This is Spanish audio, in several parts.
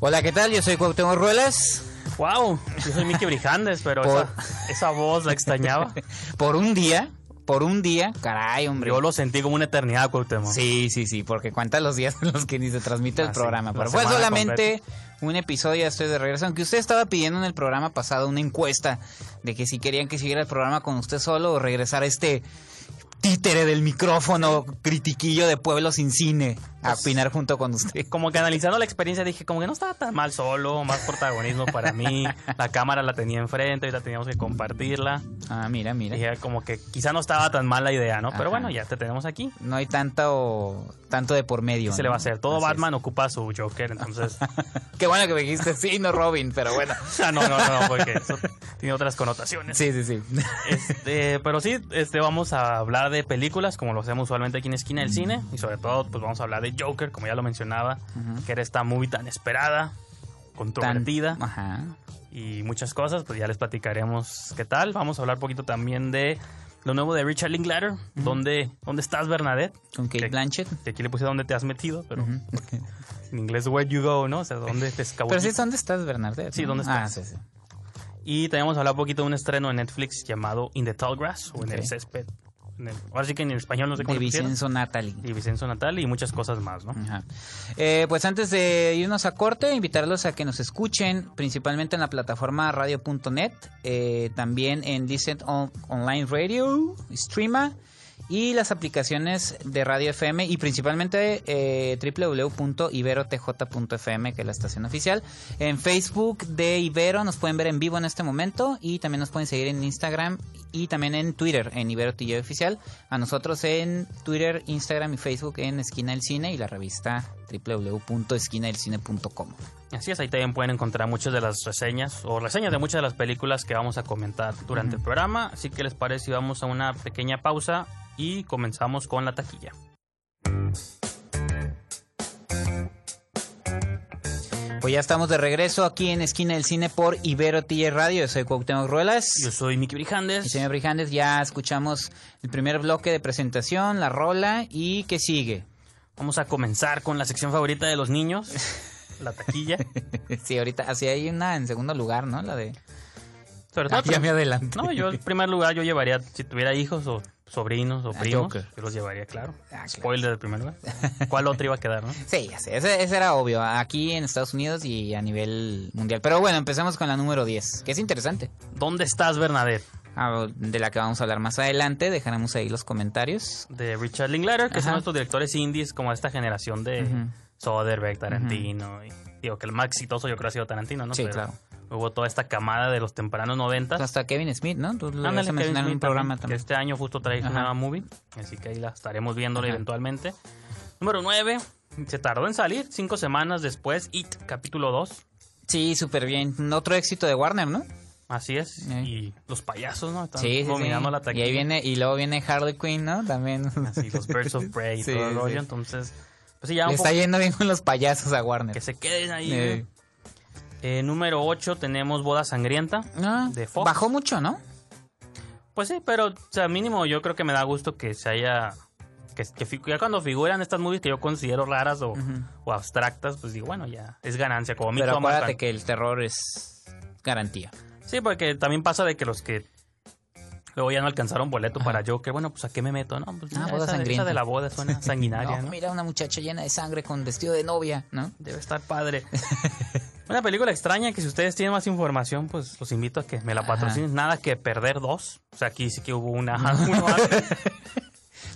Hola, ¿qué tal? Yo soy Cuauhtémoc Ruelas. Wow, yo soy Miki Brijandes, pero Por- esa, esa voz la extrañaba. Por un día, por un día, caray, hombre. Yo lo sentí como una eternidad, Cuauhtémoc. Sí, sí, sí, porque cuenta los días en los que ni se transmite el Ah, programa. Pero fue solamente un episodio, ya estoy de regreso. Aunque usted estaba pidiendo en el programa pasado una encuesta de que si querían que siguiera el programa con usted solo o regresar a este títere del micrófono, critiquillo de pueblo sin cine, a opinar junto con usted. Como que analizando la experiencia dije, como que no estaba tan mal solo, más protagonismo para mí. La cámara la tenía enfrente, ahorita teníamos que compartirla. Ah, mira, mira. Dije, como que quizá no estaba tan mal la idea, ¿no? Pero Ajá. bueno, ya te tenemos aquí. No hay tanto, tanto de por medio. ¿Qué se le ¿no? va a hacer? Todo Así es. Batman ocupa su Joker, entonces... Qué bueno que me dijiste sí, no Robin, pero bueno. ah, no, no, no, porque eso tiene otras connotaciones. Sí, sí, sí. Este, pero sí, este, vamos a hablar de películas, como lo hacemos usualmente aquí en Esquina del Cine. Y sobre todo, pues vamos a hablar de Joker, como ya lo mencionaba, que era esta movie tan esperada, controvertida Tan- Ajá. y muchas cosas. Pues ya les platicaremos qué tal. Vamos a hablar un poquito también de lo nuevo de Richard Linklater. ¿Dónde, ¿Dónde estás, Bernadette? Con Kate Que- Blanchett. Que aquí le puse dónde te has metido, pero Ujú. en inglés, where you go, ¿no? O sea, dónde te Pero escabulles. sí, ¿dónde estás, Bernadette? Sí? ¿dónde Ah, estás? sí, sí. Y tenemos a hablar un poquito de un estreno de Netflix llamado In the Tall Grass o en el césped. En el- ahora sí que en el español no sé cómo De. Vicenzo Natalie. Y Vicenzo Natal y muchas cosas más, ¿no? Ajá. Eh, pues antes de irnos a corte, invitarlos a que nos escuchen principalmente en la plataforma radio.net, eh, también en Listen On- Online Radio, Streama y las aplicaciones de Radio FM y principalmente eh, www.iberotj.fm que es la estación oficial. En Facebook de Ibero nos pueden ver en vivo en este momento y también nos pueden seguir en Instagram y también en Twitter en Ibero TJ Oficial. A nosotros en Twitter, Instagram y Facebook en Esquina del Cine y la revista www.esquinadelcine.com. Así es, ahí también pueden encontrar muchas de las reseñas o reseñas de muchas de las películas que vamos a comentar durante el programa. Así que les parece si vamos a una pequeña pausa y comenzamos con la taquilla. Pues ya estamos de regreso aquí en Esquina del Cine por Ibero TJ Radio. Yo soy Cuauhtémoc Ruelas. Yo soy Miki Y Brijandes. señor Brijandes, ya escuchamos el primer bloque de presentación, la rola y ¿qué sigue? Vamos a comenzar con la sección favorita de los niños, la taquilla. Sí, ahorita, así hay una en segundo lugar, ¿no? La de... Sobre todo, Ah, ya me adelanté. no, yo en primer lugar yo llevaría, si tuviera hijos o sobrinos o A primos, yo los llevaría, claro. Ah, claro. Spoiler del primer lugar. ¿Cuál otro iba a quedar, no? Sí, ya sé, ese, ese era obvio, aquí en Estados Unidos y a nivel mundial. Pero bueno, empecemos con la número 10, que es interesante. ¿Dónde estás, Bernadette? Ah, De la que vamos a hablar más adelante, dejaremos ahí los comentarios. de Richard Linklater, que son Ajá. estos directores indies como esta generación de Ujú. Soderbergh, Tarantino. y, digo que el más exitoso yo creo ha sido Tarantino, ¿no? Sí, Pero claro. Hubo toda esta camada de los tempranos noventas. Hasta Kevin Smith, ¿no? Tú lo Ándale, Kevin mencionar en Smith un programa Que también. este año justo trae una nueva movie, así que ahí la estaremos viéndola Ajá. eventualmente. Número 9, se tardó en salir, cinco semanas después, It, capítulo 2. Sí, súper bien. Otro éxito de Warner, ¿no? Así es. Eh. Y los payasos, ¿no? Están Sí, sí, dominando sí. la Y taquilla. ahí viene, y luego viene Harley Quinn, ¿no? También. Así, los Birds of Prey y Sí, todo el sí. rollo. Entonces, pues sí, ya un Le está yendo bien con los payasos a Warner. que se queden ahí. Eh. Eh, número 8 tenemos Boda Sangrienta. Ah, de Fox. Bajó mucho, ¿no? Pues sí, pero, o sea, mínimo yo creo que me da gusto que se haya... Que, ya cuando figuran estas movies que yo considero raras o, o abstractas, pues digo, bueno, ya es ganancia. Como Pero acuérdate que el terror es garantía. Sí, porque también pasa de que los que luego ya no alcanzaron boleto para Joker, bueno, pues ¿a qué me meto? No, pues Ah, boda esa, sangrienta. esa de la boda suena sanguinaria, No, ¿no? mira una muchacha llena de sangre con vestido de novia, ¿no? Debe estar padre. Una película extraña que si ustedes tienen más información, pues los invito a que me la Ajá. patrocinen. Nada que perder dos. O sea, aquí sí que hubo una... uno.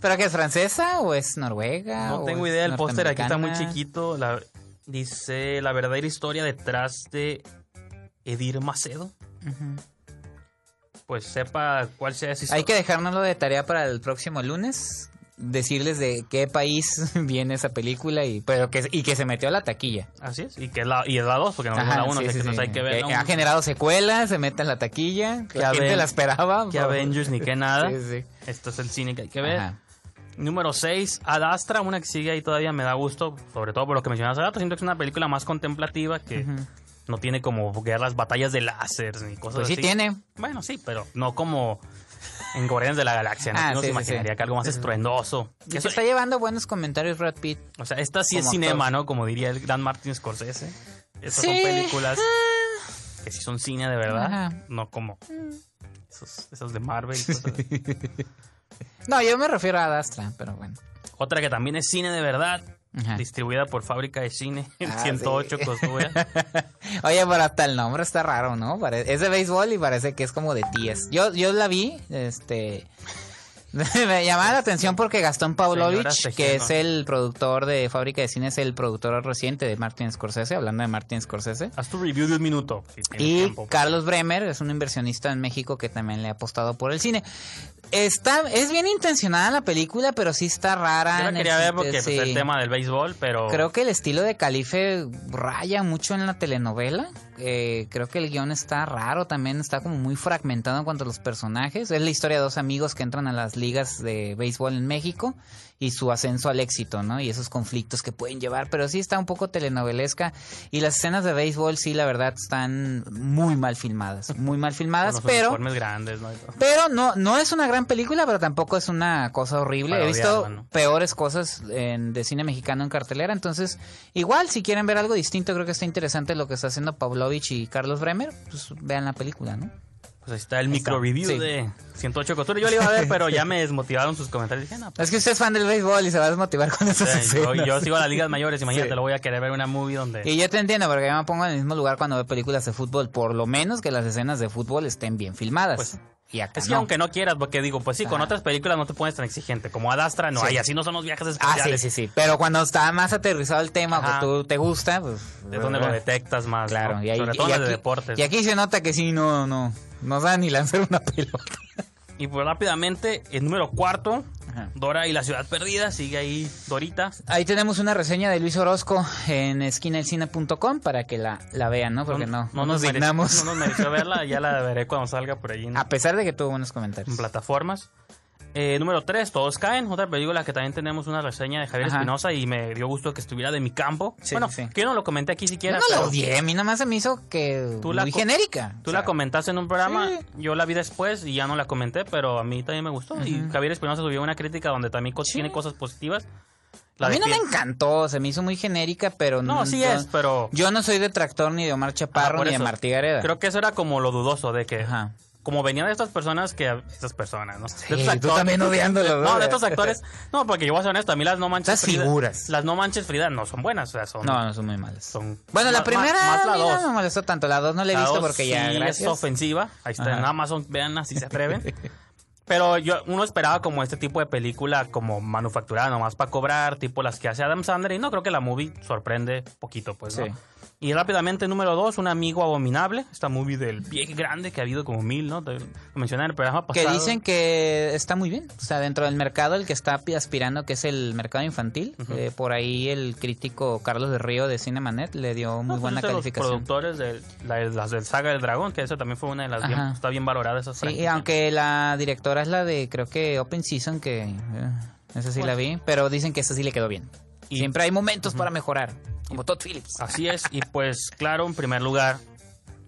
¿Pero qué es francesa o es noruega? no o tengo idea, el póster aquí está muy chiquito. La, dice la verdadera historia detrás de Edir Macedo. Ujú. Pues sepa cuál sea esa Hay historia. que dejárnoslo de tarea para el próximo lunes. decirles de qué país viene esa película y pero que y que se metió a la taquilla. Así es. Y que es la, y es la 2, porque no es Ajá, la 1, sí, sí, que sí. hay que ver. ha generado secuelas, se mete en la taquilla, Que la gente Aven- la esperaba. Que Avengers ni que nada. Sí, sí. Esto es el cine que hay que ver. Ajá. Número 6, Ad Astra, una que sigue ahí todavía me da gusto, sobre todo por lo que mencionas hace rato. Siento que es una película más contemplativa que no tiene como guerras, batallas de láseres ni cosas Pues sí así. tiene. Bueno, sí, pero no como en Guardianes de la Galaxia. ¿no? Ah, sí, se imaginaría sí. que algo más estruendoso. Y Eso- se está llevando buenos comentarios Brad Pitt. o sea, esta sí es cinema, actor. ¿no? Como diría el gran Martin Scorsese. Estas Sí. son películas que sí son cine de verdad, Ajá. no como esos, esos de Marvel. y cosas así. No, yo me refiero a Dastra, pero bueno. Otra que también es cine de verdad, Ajá. distribuida por Fábrica de Cine, Ah, 108 sí. Oye, pero hasta el nombre está raro, ¿no? Pare- Es de béisbol y parece que es como de tías. Yo, yo la vi, este... Me llamaba la atención porque Gastón Pavlovich, que es el productor de Fábrica de Cine, es el productor reciente de Martin Scorsese, hablando de Martin Scorsese. Haz tu review de un minuto. si Y tiempo. Carlos Bremer es un inversionista en México que también le ha apostado por el cine. Está, es bien intencionada la película, pero sí está rara. Yo la el quería ver porque pues, sí. el tema del béisbol, pero Creo que el estilo de Calife raya mucho en la telenovela. Eh, creo que el guion está raro también, está como muy fragmentado en cuanto a los personajes. Es la historia de dos amigos que entran a las ligas de béisbol en México y su ascenso al éxito, ¿no? Y esos conflictos que pueden llevar, pero sí está un poco telenovelesca. Y las escenas de béisbol, sí, la verdad, están muy mal filmadas, muy mal con filmadas, los pero... grandes, ¿no? Pero no, no es una gran película, pero tampoco es una cosa horrible. Para He visto odiarla, ¿no? peores cosas en- de cine mexicano en cartelera. Entonces, igual, si quieren ver algo distinto, creo que está interesante lo que está haciendo Pavlovich y Carlos Bremer. Pues vean la película, ¿no? Pues ahí está el micro review sí. de 108 Costura. Yo la iba a ver, pero ya me desmotivaron sus comentarios. Dije, no, pues, Es que usted es fan del béisbol y se va a desmotivar con esas eh, yo, escenas. yo sigo a las ligas mayores. Imagínate, Sí. lo voy a querer ver una movie donde... Y yo te entiendo, porque yo me pongo en el mismo lugar cuando veo películas de fútbol. Por lo menos que las escenas de fútbol estén bien filmadas. Pues, y acá Es que no. aunque no quieras, porque digo, pues sí, con otras películas no te pones tan exigente. Como Adastra, no Sí. hay, así no son los viajes Ah, espaciales. sí, sí, sí. Pero cuando está más aterrizado el tema, Ajá. pues tú te gusta, pues... Es donde lo detectas más. Claro, ¿no? y, ahí, Sobre y todo en las aquí, de deportes. y aquí se nota que sí, no, no, no sabe ni lanzar una pelota. Y pues rápidamente, el número cuarto, Ajá. Dora y la ciudad perdida, sigue ahí Dorita. Ahí tenemos una reseña de Luis Orozco en esquinaelcine.com para que la, la vean, ¿no? Porque no, no, nos dignamos. no nos mereció verla, ya la veré cuando salga por ahí en, A pesar de que tuvo buenos en comentarios. plataformas. Eh, número 3, Todos Caen, otra película que también tenemos una reseña de Javier Ajá. Espinosa y me dio gusto que estuviera de mi campo. Sí, bueno, sí. que yo no lo comenté aquí siquiera. no pero odié, a mí nomás se me hizo que Tú la muy genérica. Tú O la comentaste en un programa, sí. yo la vi después y ya no la comenté, pero a mí también me gustó. Y. Javier Espinosa subió una crítica donde también Sí. tiene cosas positivas. La A mí no me encantó, se me hizo muy genérica, pero No, sí yo, es, pero Yo no soy detractor ni de Omar Chaparro ni de. Martí Gareda. creo que eso era como lo dudoso de que Ajá. Como venían de estas personas que estas personas, ¿no? Sí, De estos tú actores- también odiándolo, No, de estos actores. No, porque yo voy a ser honesto, a mí las no manches Esas figuras. Las no manches Frida no son buenas, o sea, son No, no son muy malas. son Bueno, la primera más, más la mí no dos. me molestó tanto. La dos no la he La visto dos porque ya, sí gracias. es ofensiva. Ahí está en Ajá. Amazon, veanla si se atreven. Pero yo uno esperaba como este tipo de película como manufacturada nomás para cobrar, tipo las que hace Adam Sandler y no creo que la movie sorprende poquito, pues, ¿no? Sí. Y rápidamente, número dos, Un Amigo Abominable, esta movie del pie grande que ha habido como mil, ¿no? Lo mencioné en el programa Que pasado. dicen que está muy bien. O sea, dentro del mercado, el que está pi- aspirando, que es el mercado infantil. eh, por ahí el crítico Carlos de Río de Cinemanet le dio muy No, pues buena calificación. Los productores de la- las del Saga del Dragón, que eso también fue una de las bien, está bien valorada esa Sí, y aunque la directora es la de, creo que Open Season, que eh, esa sí la vi, pero dicen que esa sí le quedó bien. Y- Siempre hay momentos para mejorar, como Todd Phillips. Así es, y pues claro, en primer lugar,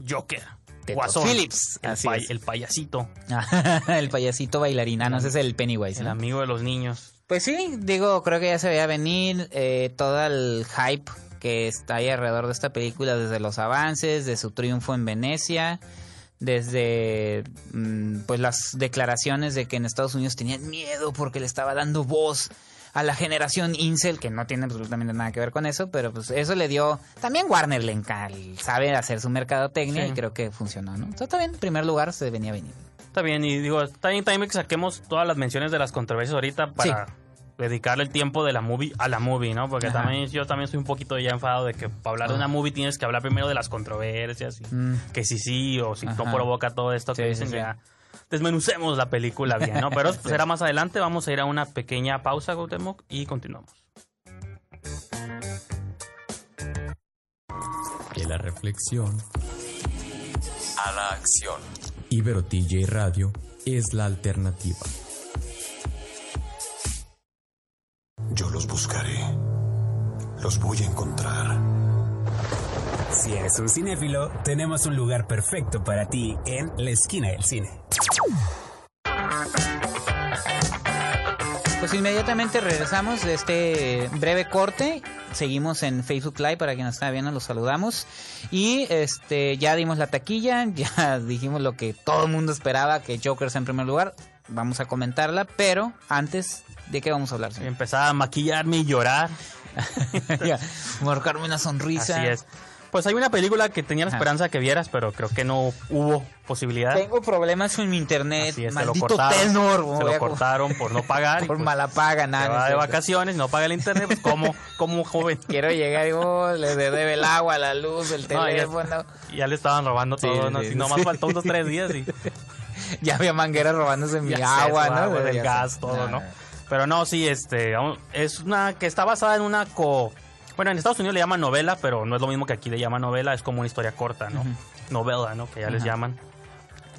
Joker. De Guasón, Todd Phillips, El, así pay- es. el payasito, el payasito bailarín. Ah, no, ese es el Pennywise. el ¿no? amigo de los niños. Pues sí, digo, creo que ya se veía venir eh, todo el hype que está ahí alrededor de esta película, desde los avances, de su triunfo en Venecia, desde mm, pues las declaraciones de que en Estados Unidos tenían miedo porque le estaba dando voz a la generación incel, que no tiene absolutamente nada que ver con eso, pero pues eso le dio... También Warner le sabe hacer su mercadotecnia Sí. y creo que funcionó, ¿no? Entonces, está bien, en primer lugar se venía a venir. Está bien, y digo, está bien también que saquemos todas las menciones de las controversias ahorita para dedicarle el tiempo de la movie a la movie, ¿no? Porque Ajá. también yo también soy un poquito ya enfadado de que para hablar de una movie tienes que hablar primero de las controversias y Mm. que si sí o si no provoca todo esto que dicen sí, sí. ya. Desmenucemos la película bien, ¿no? Pero eso será más adelante. Vamos a ir a una pequeña pausa, Gautemoc, y continuamos. De la reflexión a la acción. Ibero TJ Radio es la alternativa. Yo los buscaré. Los voy a encontrar. Si eres un cinéfilo, tenemos un lugar perfecto para ti en la esquina del cine. Pues inmediatamente regresamos de este breve corte. Seguimos en Facebook Live para quien nos está viendo, los saludamos. Y este ya dimos la taquilla, ya dijimos lo que todo el mundo esperaba, que Joker sea en primer lugar. Vamos a comentarla, pero antes, ¿de qué vamos a hablar? señor? Empezaba a maquillarme y llorar. Ya, Marcarme una sonrisa. Así es. Pues hay una película que tenía la Ajá. esperanza que vieras, pero creo que no hubo posibilidad. Tengo problemas con mi internet. Así es, se lo Maldito cortaron, tenor. se lo cortaron por no pagar. Por pues, mala paga, nada. va de vacaciones, no paga el internet, pues como, como joven. Quiero llegar y oh, le debe el agua, la luz, el No, ya- teléfono. Ya le estaban robando Sí, todo, ¿no? sí, Si nomás sí. faltó unos tres días y Ya había mangueras robándose mi agua, ¿no? agua, gas, todo, ¿no? Pero no, sí, este, es una que está basada en una co... Bueno, en Estados Unidos le llaman novela, pero no es lo mismo que aquí le llaman novela, es como una historia corta, ¿no? Novela, ¿no? Que ya les llaman.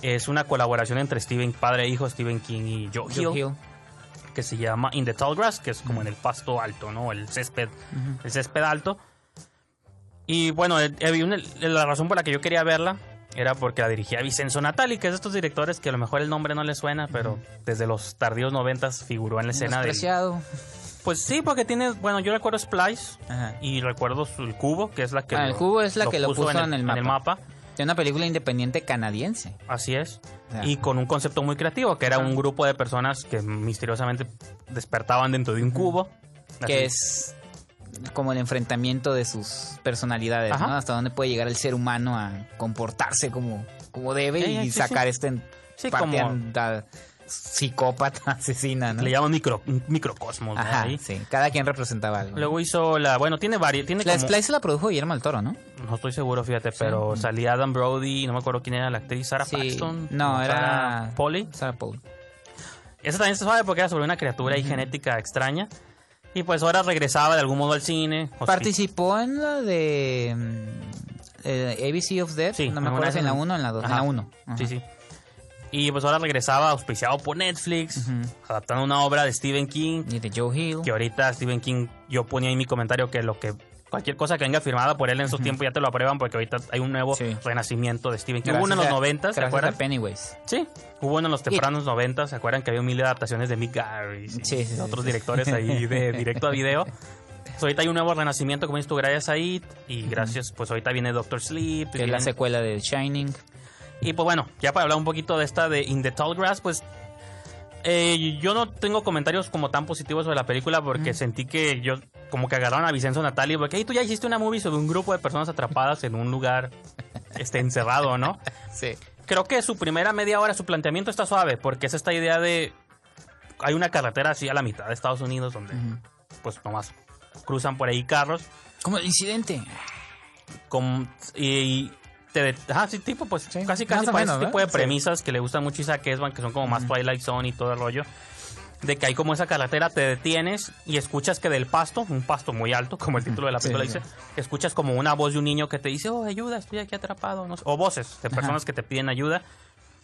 Es una colaboración entre Stephen, padre e hijo, Stephen King y Joe Hill, Joe Hill. que se llama In the Tall Grass, que es como en el pasto alto, ¿no? El césped, el césped alto. Y bueno, eh, eh, una- la razón por la que yo quería verla era porque la dirigía Vicenzo Natali, que es de estos directores que a lo mejor el nombre no le suena, pero desde los tardíos noventas figuró en la escena del... Pues sí, porque tiene, bueno, yo recuerdo Splice Ajá. y recuerdo el cubo, que es la que... Ah, el cubo es la que lo puso en el en el mapa. De una película independiente canadiense. Así es. Y con un concepto muy creativo, que era un grupo de personas que misteriosamente despertaban dentro de un cubo. Así. Que es como el enfrentamiento de sus personalidades, Ajá. ¿no? Hasta dónde puede llegar el ser humano a comportarse como, como debe Sí, y sí, sacar sí. este Sí, como- psicópata, asesina, ¿no? Le llaman micro, microcosmos. Ajá, Ahí. sí. Cada quien representaba algo. Luego hizo la... Bueno, tiene varias... Tiene la como- Splice la produjo Guillermo del Toro, ¿no? No estoy seguro, fíjate, pero salía Adam Brody, no me acuerdo quién era la actriz, Sarah Sí. Paxton. No, era... Sarah Polly. Sarah Paul. Esa también se sabe porque era sobre una criatura y genética extraña. Y pues ahora regresaba de algún modo al cine. Participó en la de mm, eh, ABC of Death, Sí, no me acuerdo si en la en- 1 o en la 2, en la 1. Sí, sí. Y pues ahora regresaba auspiciado por Netflix, adaptando una obra de Stephen King. Y de Joe Hill. Que ahorita Stephen King, yo ponía en mi comentario que lo que cualquier cosa que venga firmada por él en esos tiempos ya te lo aprueban porque ahorita hay un nuevo Sí. renacimiento de Stephen King. Gracias Hubo uno en los 90, ¿se acuerdan? a Pennywise. Sí, hubo uno en los tempranos 90, ¿se acuerdan que había mil adaptaciones de Mick Garris y Sí, otros directores ahí de directo a video? Pues ahorita hay un nuevo renacimiento, como dices tú, gracias a It, y gracias, pues ahorita viene Doctor Sleep. Que es la secuela de Shining. Y pues bueno, ya para hablar un poquito de esta de In the Tall Grass, pues eh, yo no tengo comentarios como tan positivos sobre la película porque sentí que yo como que agarraron a Vicenzo Natali porque "Ey, tú ya hiciste una movie sobre un grupo de personas atrapadas en un lugar este, encerrado, ¿no? Sí. Creo que su primera media hora, su planteamiento está suave porque es esta idea de... Hay una carretera así a la mitad de Estados Unidos donde pues nomás cruzan por ahí carros Como el incidente. con, y te ah, sí, tipo pues Sí, casi casi para menos, ese tipo de ¿verdad? Sí. premisas que le gustan mucho a Isaac Esban que son como más Twilight Zone y todo el rollo de que hay como esa carretera te detienes y escuchas que del pasto un pasto muy alto como el título de la película dice escuchas como una voz de un niño que te dice oh ayuda estoy aquí atrapado no sé, o voces de personas que te piden ayuda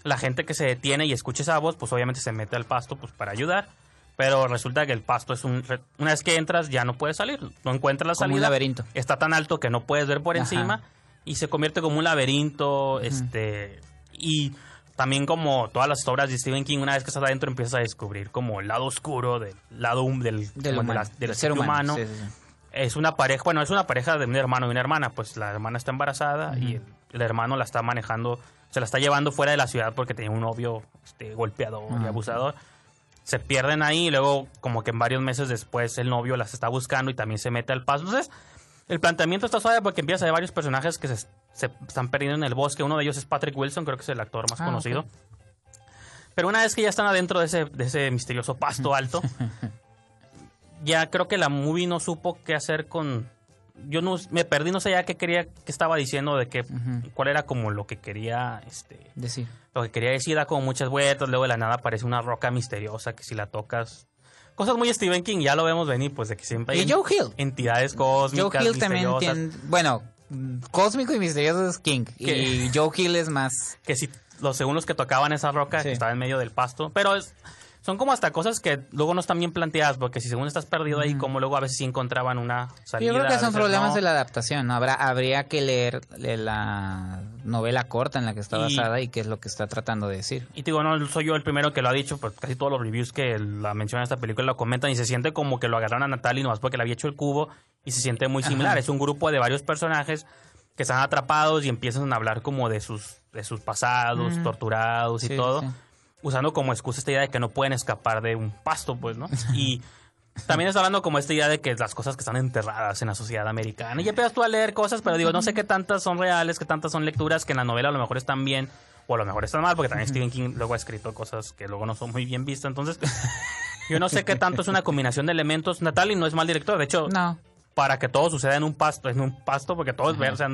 la gente que se detiene y escucha esa voz pues obviamente se mete al pasto pues para ayudar pero resulta que el pasto es un una vez que entras ya no puedes salir no encuentras la Como un salida laberinto. está tan alto que no puedes ver por Ajá. encima y se convierte como un laberinto este y también como todas las obras de Stephen King una vez que estás adentro empiezas a descubrir como el lado oscuro del lado del, Del, como de humano, la- del del ser humano. humano Sí, sí, sí. es una pareja bueno es una pareja de un hermano y una hermana pues la hermana está embarazada y el, el hermano la está manejando se la está llevando fuera de la ciudad porque tenía un novio este, golpeador y abusador se pierden ahí y luego como que en varios meses después el novio las está buscando y también se mete al paso. Entonces, el planteamiento está suave porque empieza a varios personajes que se, se están perdiendo en el bosque. Uno de ellos es Patrick Wilson, creo que es el actor más Ah, conocido. Pero una vez que ya están adentro de ese, de ese misterioso pasto alto, ya creo que la movie no supo qué hacer con yo no me perdí, no sabía qué quería, qué estaba diciendo, de qué, cuál era como lo que quería, este, Decir. lo que quería decir, da como muchas vueltas, luego de la nada aparece una roca misteriosa que si la tocas, cosas muy Stephen King, ya lo vemos venir, pues de que siempre hay Y Joe Hill. entidades cósmicas, Joe Hill también tiene. Bueno, cósmico y misterioso es King. Y Joe Hill es más. que si los según los que tocaban esa roca Sí. que estaba en medio del pasto, pero es, son como hasta cosas que luego no están bien planteadas, porque si según estás perdido ahí, como luego a veces sí encontraban una salida. Yo creo que son problemas no. de la adaptación. ¿no? Habrá, habría que leer eh, la novela corta en la que está basada y qué es lo que está tratando de decir. Y digo, no soy yo el primero que lo ha dicho, pues casi todos los reviews que la mencionan esta película lo comentan y se siente como que lo agarraron a Natalie nomás porque le había hecho el cubo y se siente muy similar. Es un grupo de varios personajes que están atrapados y empiezan a hablar como de sus, de sus pasados, torturados y Sí, todo, sí. usando como excusa esta idea de que no pueden escapar de un pasto, pues, ¿no? Y también está hablando como esta idea de que las cosas que están enterradas en la sociedad americana. Y ya empiezas tú a leer cosas, pero digo, no sé qué tantas son reales, qué tantas son lecturas que en la novela a lo mejor están bien o a lo mejor están mal, porque también Stephen King luego ha escrito cosas que luego no son muy bien vistas. Entonces, yo no sé qué tanto es una combinación de elementos. Natalie no es mal director, de hecho, No. para que todo suceda en un pasto, en un pasto, porque todo es verde, o sea,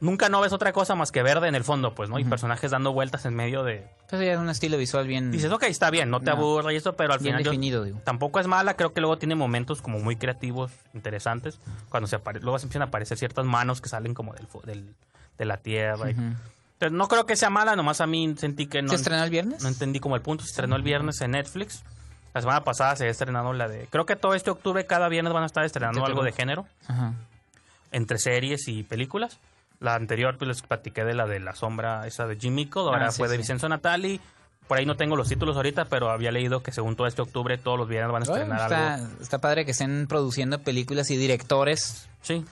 nunca no ves otra cosa más que verde en el fondo, pues, ¿no? Y personajes dando vueltas en medio de... Pues ya es un estilo visual bien, Dices, ok, está bien, no te No. aburre y eso, pero al bien final yo- definido, digo. tampoco es mala, creo que luego tiene momentos como muy creativos, interesantes, cuando se apare luego se empiezan a aparecer ciertas manos que salen como del, del- de la tierra. y- Entonces, no creo que sea mala, nomás a mí sentí que no, ¿Se estrenó el viernes? no entendí como el punto. Se estrenó el viernes en Netflix. La semana pasada se ha estrenado la de... Creo que todo este octubre, cada viernes van a estar estrenando ¿De algo de género, Ajá. entre series y películas. La anterior, pues les platiqué de la de La Sombra, esa de Jim Mickle, ahora Ah, sí, fue de sí. Vicenzo Natali. Por ahí no tengo los títulos ahorita, pero había leído que según todo este octubre, todos los viernes van a estrenar está, algo. está padre que estén produciendo películas y directores Sí,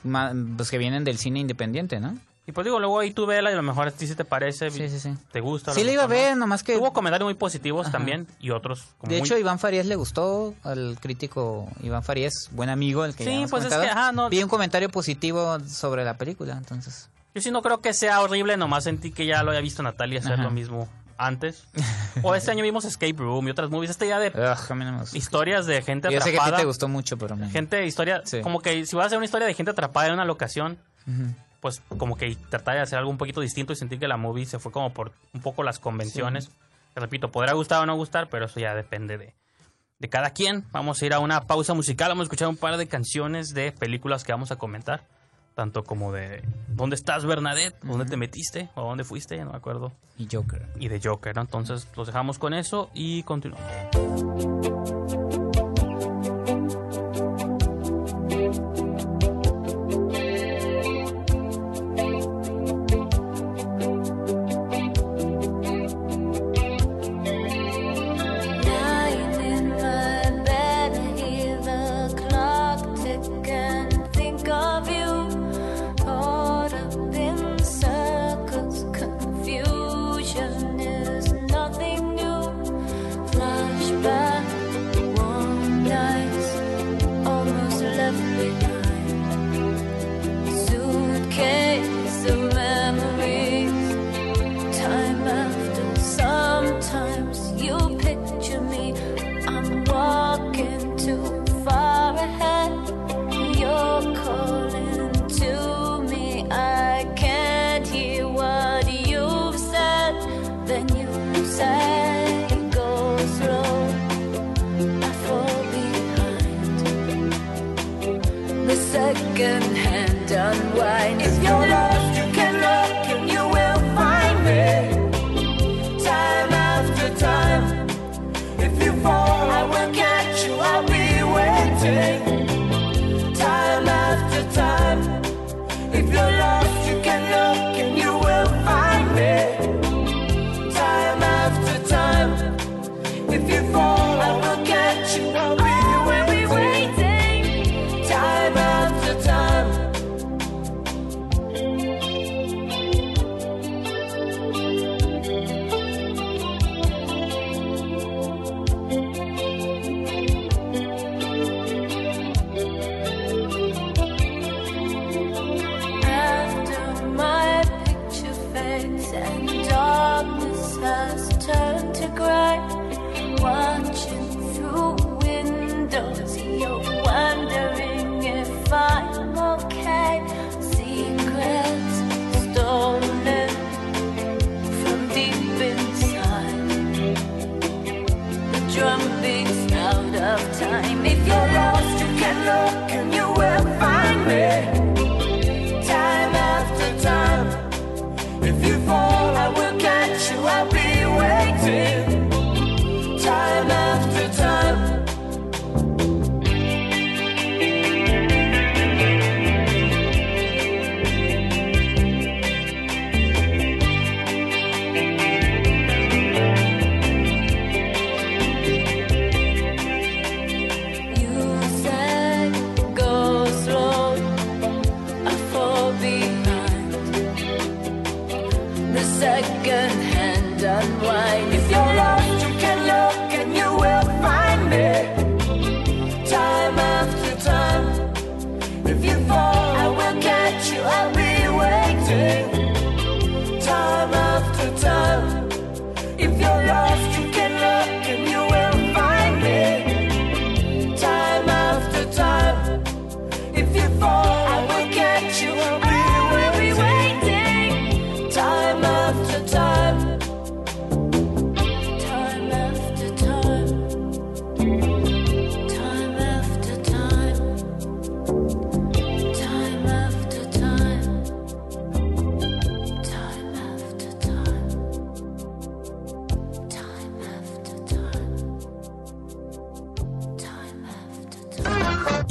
pues que vienen del cine independiente, ¿no? Y pues digo, luego ahí tú vela y a lo mejor a ti sí te parece, Sí, sí, sí. te gusta. Sí, le iba a mejor no. ver, nomás que... Tuvo comentarios muy positivos también y otros como De muy- hecho, Iván Farías le gustó al crítico Iván Farías, buen amigo, el que Sí, ya hemos pues es que, ajá, no- Vi un comentario positivo sobre la película, entonces... Yo sí no creo que sea horrible, nomás sentí que ya lo había visto Natalia hacer Ajá. lo mismo antes. o este año vimos Escape Room y otras movies. Este ya de Ugh, no historias de gente Yo sé que a ti atrapada. te gustó mucho, pero... me- Gente, historia, Sí. como que si vas a hacer una historia de gente atrapada en una locación, pues como que tratar de hacer algo un poquito distinto y sentí que la movie se fue como por un poco las convenciones. Te repito, podrá gustar o no gustar, pero eso ya depende de, de cada quien. Vamos a ir a una pausa musical, vamos a escuchar un par de canciones de películas que vamos a comentar. Tanto como de ¿Dónde estás, Bernadette? ¿Dónde te metiste? ¿O dónde fuiste? Ya no me acuerdo. Y Joker. Y de Joker, ¿no? Entonces los dejamos con eso y continuamos.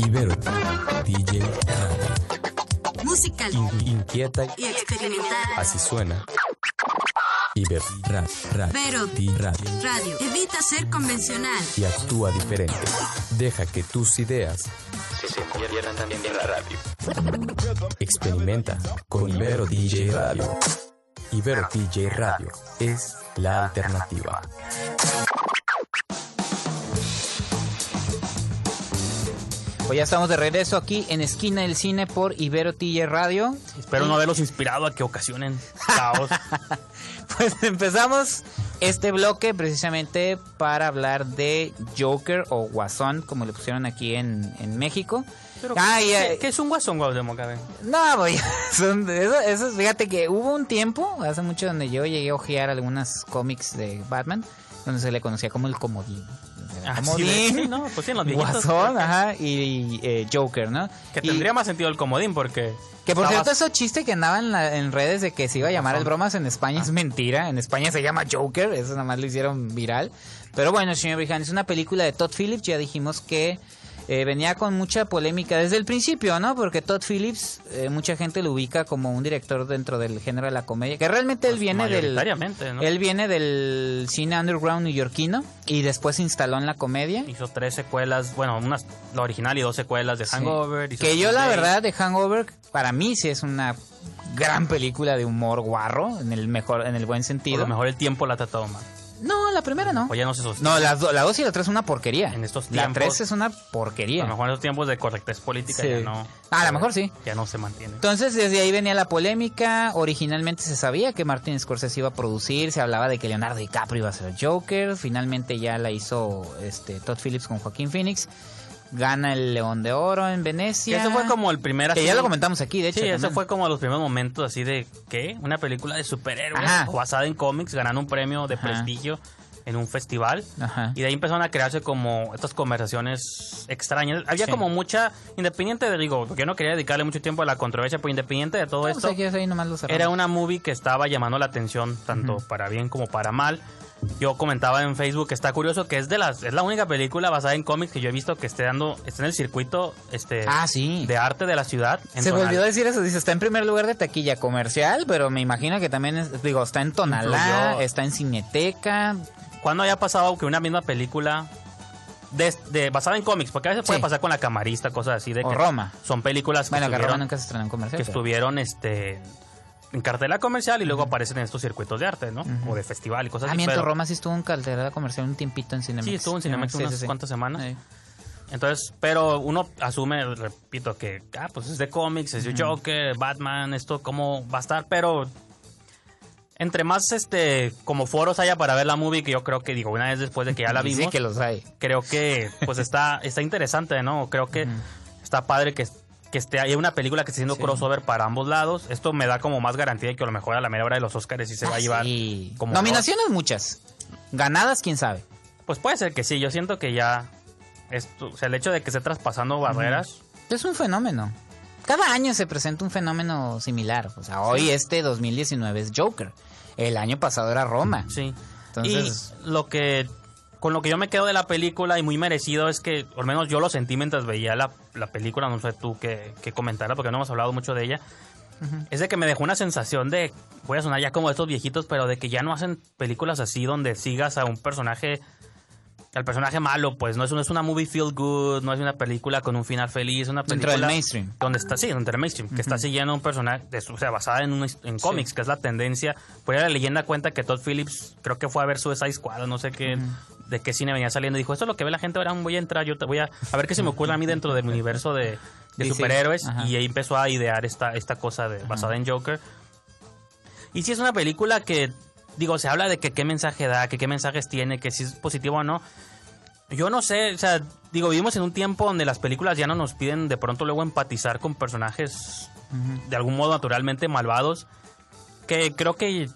Ibero DJ Radio. Musical In- inquieta y experimental. Así suena. Ibero Ra- Ra- Pero Di Radio. radio. Evita ser convencional. Y actúa diferente. Deja que tus ideas se pierdan también en la radio. Experimenta con Ibero DJ Radio. Ibero DJ Radio es la alternativa. Pues ya estamos de regreso aquí en Esquina del Cine por Ibero TJ Radio. Espero no haberlos inspirado a que ocasionen caos. Pues empezamos este bloque precisamente para hablar de Joker o Guasón, como le pusieron aquí en, en México. Pero, Ah, y, ¿qué, eh, qué es un guasón, Guaudemo, cabe? No, voy. Son, eso, eso- fíjate que hubo un tiempo, hace mucho, donde yo llegué a ojear algunas cómics de Batman, donde se le conocía como el comodín. Ah, comodín, no, pues sí, en los viejitos. Guasón, ajá, y, eh, Joker, ¿no? Que Y- tendría más sentido el comodín porque... Que por estabas- cierto, ese chiste que andaba en, la- en redes de que se iba a llamar el bromas en España Ah. es mentira. En España se llama Joker, eso nada más lo hicieron viral. Pero bueno, señor Brijan, es una película de Todd Phillips, ya dijimos que eh, venía con mucha polémica desde el principio, ¿no? Porque Todd Phillips, eh, mucha gente lo ubica como un director dentro del género de la comedia, que realmente él Pues, viene del... Él viene del cine underground neoyorquino y después se instaló en la comedia. Hizo tres secuelas, bueno, una la original y dos secuelas de. Hangover. Que yo la verdad de Hangover para mí sí es una gran película de humor guarro en el mejor en el buen Por sentido. lo mejor el tiempo la ha tratado mal. No, la primera no. O ya no se sostiene. No, las do- la 2 y la 3 es una porquería. En estos la tiempos- 3 es una A porquería. lo mejor en esos tiempos de correctez política Sí. ya no... Ah, a lo mejor sí. Ya no se mantiene. Entonces, desde ahí venía la polémica. Originalmente se sabía que Martin Scorsese iba a producir. Se hablaba de que Leonardo DiCaprio iba a ser Joker. Finalmente ya la hizo este Todd Phillips con Joaquín Phoenix. Gana el León de Oro en Que Venecia. eso fue como el primer... Que así- ya lo comentamos aquí, de hecho. Sí, eso fue como los primeros momentos así de, ¿qué? Una película de superhéroes Ajá. basada en cómics, ganando un premio de Ajá. prestigio en un festival. Ajá. Y de ahí empezaron a crearse como estas conversaciones extrañas. Había Sí. como mucha, independiente de, digo, porque yo no quería dedicarle mucho tiempo a la controversia, pero independiente de todo No, esto, pues nomás cerramos. era una movie que estaba llamando la atención, tanto para bien como para mal. Yo comentaba en Facebook que está curioso que es de las es la única película basada en cómics que yo he visto que esté dando está en el circuito este Ah, sí. de arte de la ciudad. en Se volvió a decir eso, dice, está en primer lugar de taquilla comercial, pero me imagino que también, es- digo, está en Tonalá, está en Cineteca. ¿Cuándo haya pasado que una misma película de, de- basada en cómics? Porque a veces puede pasar con la camarista, cosas así de O que Roma. son películas que Bueno, que Roma estuvieron, nunca se estrenó en comercial. que pero- estuvieron este en cartela comercial y luego aparecen en estos circuitos de arte, ¿no? O de festival y cosas Ah, así. miento, pero- Roma sí estuvo en cartera comercial un tiempito en Cinemex. Sí, estuvo en sí, unas sí. cuantas semanas. Sí. Entonces, pero uno asume, repito, que ah, pues es de cómics, es de Joker, Batman, esto cómo va a estar, pero entre más este como foros haya para ver la movie, que yo creo que digo, una vez después de que ya la vimos, Sí que los hay. creo que pues está está interesante, ¿no? Creo que está padre que que esté hay una película que esté haciendo Sí. crossover para ambos lados. Esto me da como más garantía de que a lo mejor a la media hora de los Oscars sí se va a llevar Ah, Sí. como Nominaciones muchas. Ganadas, quién sabe. Pues puede ser que sí, yo siento que ya esto, o sea, el hecho de que esté traspasando barreras Es un fenómeno. Cada año se presenta un fenómeno similar. O sea, hoy este 2019 es Joker. El año pasado era Roma. Sí. Entonces- y lo que con lo que yo me quedo de la película y muy merecido es que, al menos yo lo sentí mientras veía la, la película, no sé tú qué, qué comentara porque no hemos hablado mucho de ella, es de que me dejó una sensación de, voy a sonar ya como de estos viejitos, pero de que ya no hacen películas así donde sigas a un personaje, al personaje malo, pues no es, una- es una movie feel good, no es una película con un final feliz, es una Dentro película... del mainstream. Donde está, sí, dentro del mainstream, que está siguiendo un personaje, o sea, basada en, un, en cómics, que es la tendencia. Por ahí la leyenda cuenta que Todd Phillips, creo que fue a ver Suicide Squad, no sé qué, de qué cine venía saliendo, y dijo, esto es lo que ve la gente, ahora voy a entrar, yo te voy a, a ver qué se me ocurre a mí dentro del universo de, de superhéroes, Ajá. y ahí empezó a idear esta, esta cosa de, basada en Joker. Y si es una película que, digo, se habla de que qué mensaje da, que qué mensajes tiene, que si es positivo o no. Yo no sé, o sea, digo, vivimos en un tiempo donde las películas ya no nos piden de pronto luego empatizar con personajes de algún modo naturalmente malvados. Que creo que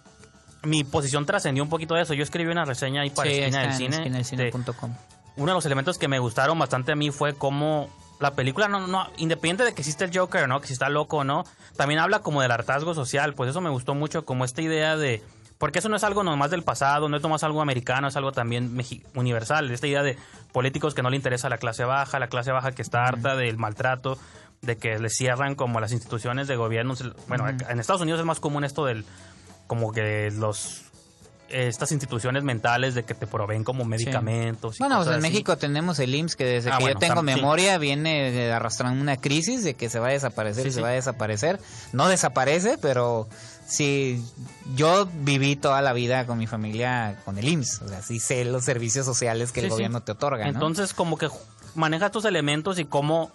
mi posición trascendió un poquito de eso. Yo escribí una reseña ahí para Sí, Esquina del Cine. de- esquinadelcine.com. uno de los elementos que me gustaron bastante a mí fue cómo la película, no, no, independiente de que existe el Joker, ¿no? Que si está loco o no, también habla como del hartazgo social. Pues eso me gustó mucho, como esta idea de. Porque eso no es algo nomás del pasado, no es nomás algo americano, es algo también universal. Esta idea de políticos que no le interesa la clase baja, la clase baja que está harta del maltrato, de que le cierran como las instituciones de gobierno. Bueno, en Estados Unidos es más común esto del. Como que los. Estas instituciones mentales de que te proveen como medicamentos. y Bueno, pues en así. México tenemos el IMSS que desde Ah, que bueno, yo tengo sí. memoria viene eh, arrastrando una crisis de que se va a desaparecer Sí, se va a desaparecer. No desaparece, pero sí, yo viví toda la vida con mi familia con el IMSS. O sea, sí sé los servicios sociales que el sí. gobierno te otorga. ¿no? Entonces, como que maneja estos elementos y cómo,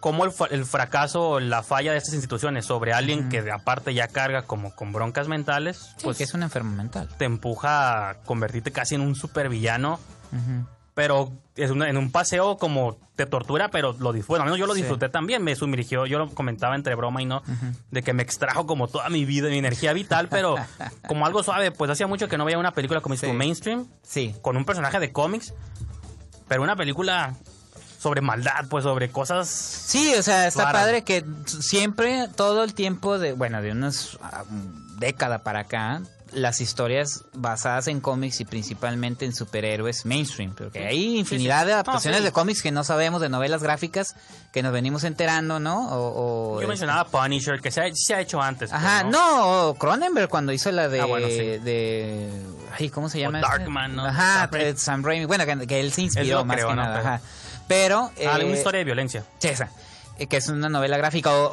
cómo el, el fracaso o la falla de estas instituciones sobre alguien que de aparte ya carga como con broncas mentales, Sí, pues que es un enfermo mental. te empuja a convertirte casi en un supervillano. Ujú. Pero es una- en un paseo como te tortura, pero lo disfruto. Bueno, al menos yo lo Sí. disfruté también. Me sumergió, yo lo comentaba entre broma y no, de que me extrajo como toda mi vida, mi energía vital, pero como algo suave. Pues hacía mucho que no veía una película como Sí. mainstream, Sí. con un personaje de cómics, pero una película sobre maldad, pues sobre cosas. Sí, o sea, está Raras. padre que siempre, todo el tiempo de, bueno, de unas ah, década para acá, las historias basadas en cómics y principalmente en superhéroes mainstream, porque hay infinidad de adaptaciones sí. de cómics que no sabemos, de novelas gráficas que nos venimos enterando, ¿no? O, o, Yo este, mencionaba Punisher, que se ha, se ha hecho antes. pues, Ajá, no, o Cronenberg cuando hizo la de, Ah, bueno, de, ay, ¿cómo se llama? este? Darkman, ¿no? Ajá, Sam Raimi. eh, Sam Raimi, bueno, que, que él se inspiró lo más creo, que ¿no? nada, Pero- ajá. Pero, Ah, eh, una historia de violencia. Sí, esa. eh, Que es una novela gráfica. O,